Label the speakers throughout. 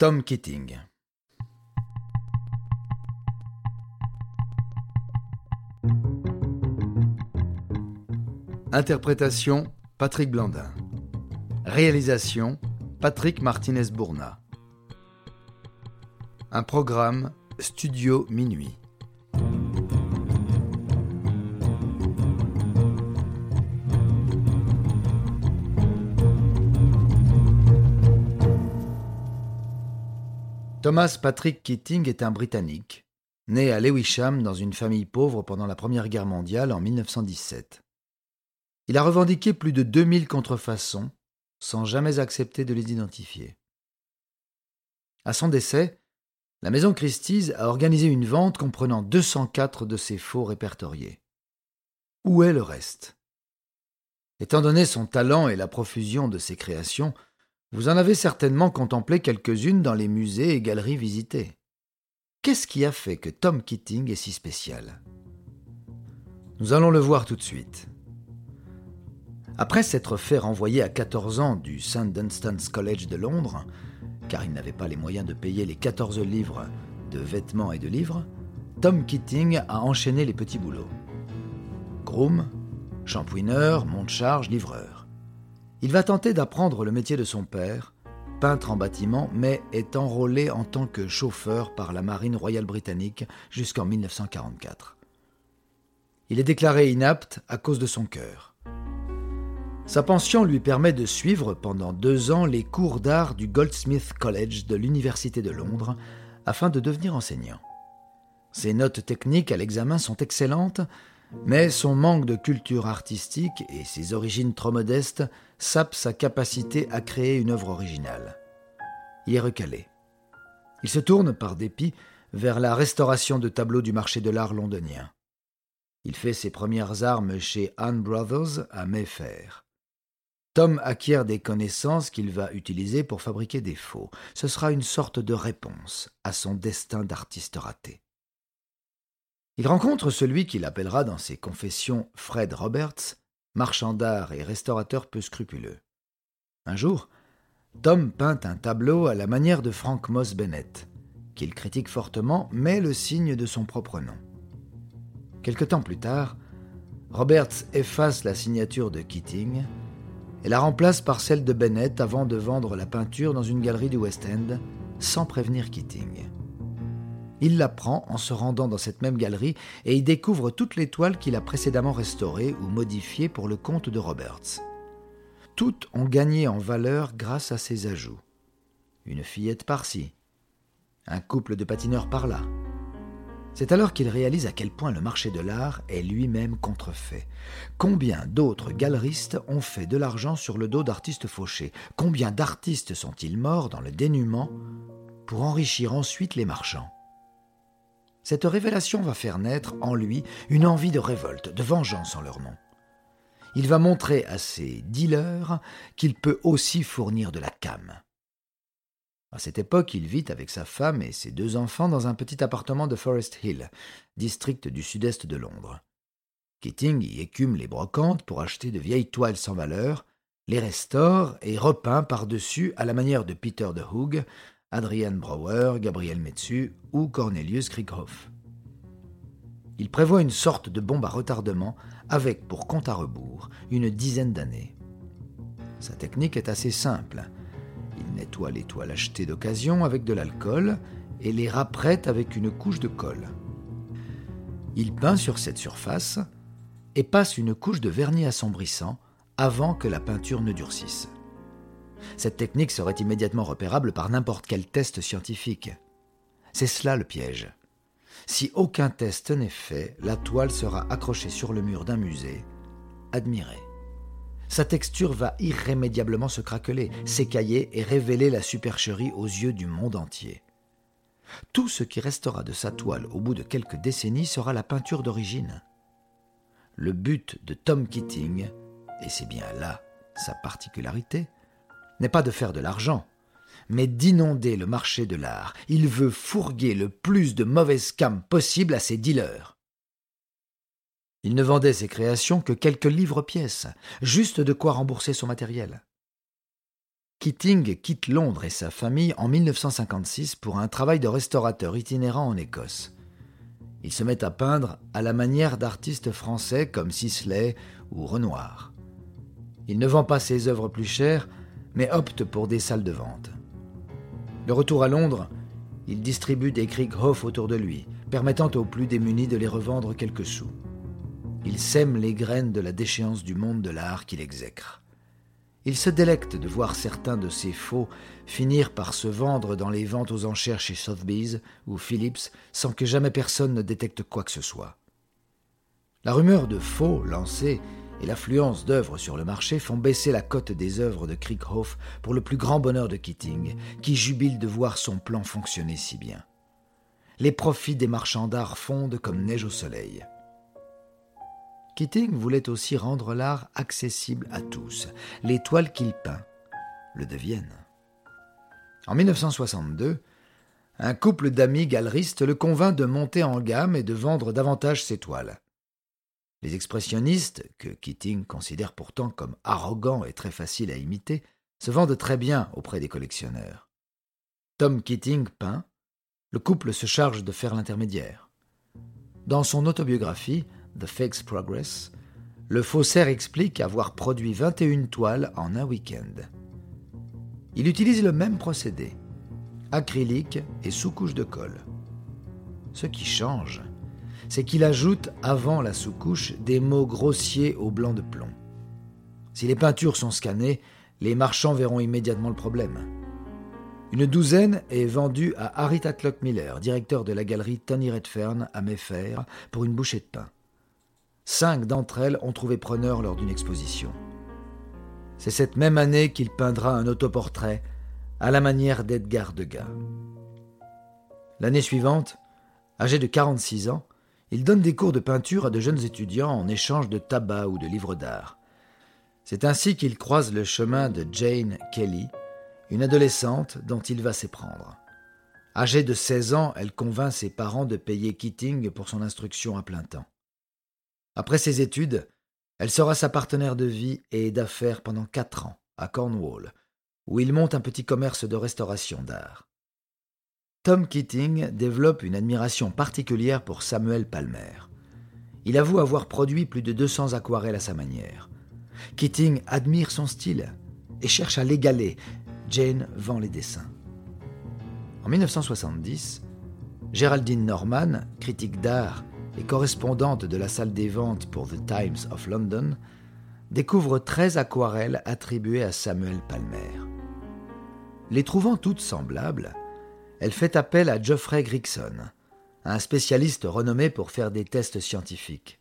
Speaker 1: Tom Keating Interprétation Patrick Blandin. Réalisation Patrick Martinez-Bourna. Un programme Studio Minuit Thomas Patrick Keating est un Britannique, né à Lewisham dans une famille pauvre pendant la Première Guerre mondiale en 1917. Il a revendiqué plus de 2000 contrefaçons sans jamais accepter de les identifier. À son décès, la maison Christie's a organisé une vente comprenant 204 de ses faux répertoriés. Où est le reste? Étant donné son talent et la profusion de ses créations, vous en avez certainement contemplé quelques-unes dans les musées et galeries visitées. Qu'est-ce qui a fait que Tom Keating est si spécial? Nous allons le voir tout de suite. Après s'être fait renvoyer à 14 ans du St. Dunstan's College de Londres, car il n'avait pas les moyens de payer les 14 livres de vêtements et de livres, Tom Keating a enchaîné les petits boulots. Groom, shampouineur, monte-charge, livreur. Il va tenter d'apprendre le métier de son père, peintre en bâtiment, mais est enrôlé en tant que chauffeur par la Marine royale britannique jusqu'en 1944. Il est déclaré inapte à cause de son cœur. Sa pension lui permet de suivre pendant deux ans les cours d'art du Goldsmith College de l'Université de Londres afin de devenir enseignant. Ses notes techniques à l'examen sont excellentes, mais son manque de culture artistique et ses origines trop modestes sapent sa capacité à créer une œuvre originale. Il est recalé. Il se tourne, par dépit, vers la restauration de tableaux du marché de l'art londonien. Il fait ses premières armes chez Anne Brothers à Mayfair. Tom acquiert des connaissances qu'il va utiliser pour fabriquer des faux. Ce sera une sorte de réponse à son destin d'artiste raté. Il rencontre celui qu'il appellera dans ses confessions Fred Roberts, marchand d'art et restaurateur peu scrupuleux. Un jour, Tom peint un tableau à la manière de Frank Moss Bennett, qu'il critique fortement, mais le signe de son propre nom. Quelque temps plus tard, Roberts efface la signature de Keating et la remplace par celle de Bennett avant de vendre la peinture dans une galerie du West End, sans prévenir Keating. Il l'apprend en se rendant dans cette même galerie et y découvre toutes les toiles qu'il a précédemment restaurées ou modifiées pour le compte de Roberts. Toutes ont gagné en valeur grâce à ses ajouts. Une fillette par-ci, un couple de patineurs par-là. C'est alors qu'il réalise à quel point le marché de l'art est lui-même contrefait. Combien d'autres galeristes ont fait de l'argent sur le dos d'artistes fauchés? Combien d'artistes sont-ils morts dans le dénuement pour enrichir ensuite les marchands? Cette révélation va faire naître en lui une envie de révolte, de vengeance en leur nom. Il va montrer à ses dealers qu'il peut aussi fournir de la cam. À cette époque, il vit avec sa femme et ses deux enfants dans un petit appartement de Forest Hill, district du sud-est de Londres. Keating y écume les brocantes pour acheter de vieilles toiles sans valeur, les restaure et repeint par-dessus à la manière de Peter de Hoog, Adrian Brower, Gabriel Metsu ou Cornelius Krieghoff. Il prévoit une sorte de bombe à retardement avec pour compte à rebours une dizaine d'années. Sa technique est assez simple. Il nettoie les toiles achetées d'occasion avec de l'alcool et les rapprête avec une couche de colle. Il peint sur cette surface et passe une couche de vernis assombrissant avant que la peinture ne durcisse. Cette technique serait immédiatement repérable par n'importe quel test scientifique. C'est cela le piège. Si aucun test n'est fait, la toile sera accrochée sur le mur d'un musée, admirée. Sa texture va irrémédiablement se craqueler, s'écailler et révéler la supercherie aux yeux du monde entier. Tout ce qui restera de sa toile au bout de quelques décennies sera la peinture d'origine. Le but de Tom Keating, et c'est bien là sa particularité, n'est pas de faire de l'argent, mais d'inonder le marché de l'art. Il veut fourguer le plus de mauvaises cames possible à ses dealers. Il ne vendait ses créations que quelques livres pièces, juste de quoi rembourser son matériel. Keating quitte Londres et sa famille en 1956 pour un travail de restaurateur itinérant en Écosse. Il se met à peindre à la manière d'artistes français comme Sisley ou Renoir. Il ne vend pas ses œuvres plus chères, mais opte pour des salles de vente. De retour à Londres, il distribue des Krieghoff autour de lui, permettant aux plus démunis de les revendre quelques sous. Il sème les graines de la déchéance du monde de l'art qu'il exècre. Il se délecte de voir certains de ses faux finir par se vendre dans les ventes aux enchères chez Sotheby's ou Phillips sans que jamais personne ne détecte quoi que ce soit. La rumeur de faux lancée et l'affluence d'œuvres sur le marché font baisser la cote des œuvres de Krieghoff pour le plus grand bonheur de Keating, qui jubile de voir son plan fonctionner si bien. Les profits des marchands d'art fondent comme neige au soleil. Keating voulait aussi rendre l'art accessible à tous. Les toiles qu'il peint le deviennent. En 1962, un couple d'amis galeristes le convainc de monter en gamme et de vendre davantage ses toiles. Les expressionnistes, que Keating considère pourtant comme arrogants et très faciles à imiter, se vendent très bien auprès des collectionneurs. Tom Keating peint, le couple se charge de faire l'intermédiaire. Dans son autobiographie, The Fake's Progress, le faussaire explique avoir produit 21 toiles en un week-end. Il utilise le même procédé, acrylique et sous-couche de colle. Ce qui change, c'est qu'il ajoute avant la sous-couche des mots grossiers au blanc de plomb. Si les peintures sont scannées, les marchands verront immédiatement le problème. Une douzaine est vendue à Harry Tatlock Miller, directeur de la galerie Tony Redfern à Mayfair, pour une bouchée de pain. Cinq d'entre elles ont trouvé preneur lors d'une exposition. C'est cette même année qu'il peindra un autoportrait à la manière d'Edgar Degas. L'année suivante, âgé de 46 ans, il donne des cours de peinture à de jeunes étudiants en échange de tabac ou de livres d'art. C'est ainsi qu'il croise le chemin de Jane Kelly, une adolescente dont il va s'éprendre. Âgée de 16 ans, elle convainc ses parents de payer Keating pour son instruction à plein temps. Après ses études, elle sera sa partenaire de vie et d'affaires pendant quatre ans, à Cornwall, où il monte un petit commerce de restauration d'art. Tom Keating développe une admiration particulière pour Samuel Palmer. Il avoue avoir produit plus de 200 aquarelles à sa manière. Keating admire son style et cherche à l'égaler. Jane vend les dessins. En 1970, Géraldine Norman, critique d'art et correspondante de la salle des ventes pour The Times of London, découvre 13 aquarelles attribuées à Samuel Palmer. Les trouvant toutes semblables, elle fait appel à Geoffrey Grigson, un spécialiste renommé pour faire des tests scientifiques.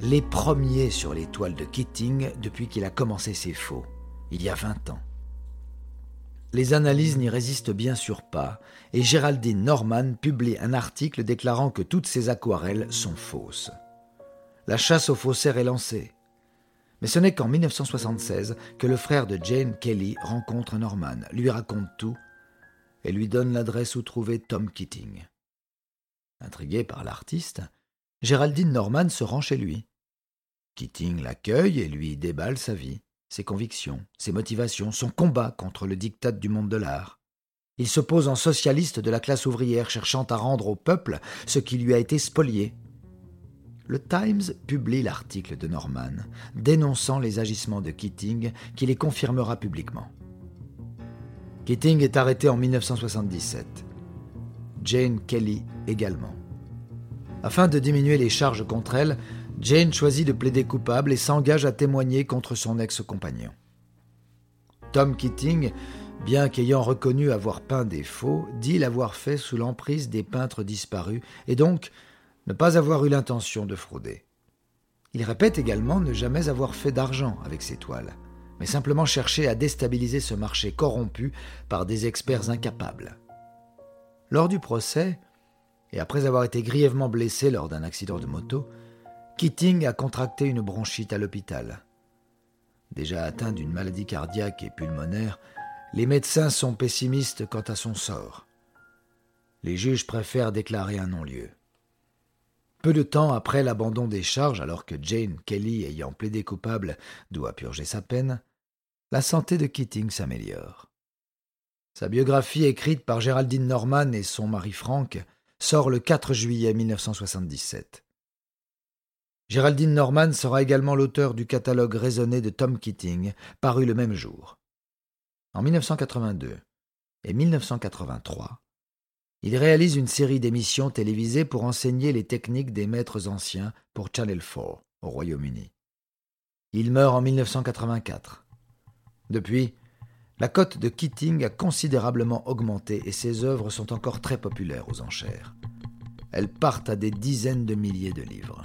Speaker 1: Les premiers sur les toiles de Keating depuis qu'il a commencé ses faux, il y a 20 ans. Les analyses n'y résistent bien sûr pas, et Géraldine Norman publie un article déclarant que toutes ses aquarelles sont fausses. La chasse aux faussaires est lancée. Mais ce n'est qu'en 1976 que le frère de Jane Kelly rencontre Norman, lui raconte tout et lui donne l'adresse où trouver Tom Keating. Intriguée par l'artiste, Géraldine Norman se rend chez lui. Keating l'accueille et lui déballe sa vie, ses convictions, ses motivations, son combat contre le diktat du monde de l'art. Il se pose en socialiste de la classe ouvrière cherchant à rendre au peuple ce qui lui a été spolié. Le Times publie l'article de Norman dénonçant les agissements de Keating qui les confirmera publiquement. Keating est arrêté en 1977. Jane Kelly également. Afin de diminuer les charges contre elle, Jane choisit de plaider coupable et s'engage à témoigner contre son ex-compagnon. Tom Keating, bien qu'ayant reconnu avoir peint des faux, dit l'avoir fait sous l'emprise des peintres disparus et donc ne pas avoir eu l'intention de frauder. Il répète également ne jamais avoir fait d'argent avec ses toiles mais simplement chercher à déstabiliser ce marché corrompu par des experts incapables. Lors du procès, et après avoir été grièvement blessé lors d'un accident de moto, Keating a contracté une bronchite à l'hôpital. Déjà atteint d'une maladie cardiaque et pulmonaire, les médecins sont pessimistes quant à son sort. Les juges préfèrent déclarer un non-lieu. Peu de temps après l'abandon des charges, alors que Jane Kelly, ayant plaidé coupable, doit purger sa peine, la santé de Keating s'améliore. Sa biographie écrite par Géraldine Norman et son mari Frank sort le 4 juillet 1977. Géraldine Norman sera également l'auteur du catalogue raisonné de Tom Keating, paru le même jour. En 1982 et 1983, il réalise une série d'émissions télévisées pour enseigner les techniques des maîtres anciens pour Channel 4 au Royaume-Uni. Il meurt en 1984. Depuis, la cote de Keating a considérablement augmenté et ses œuvres sont encore très populaires aux enchères. Elles partent à des dizaines de milliers de livres.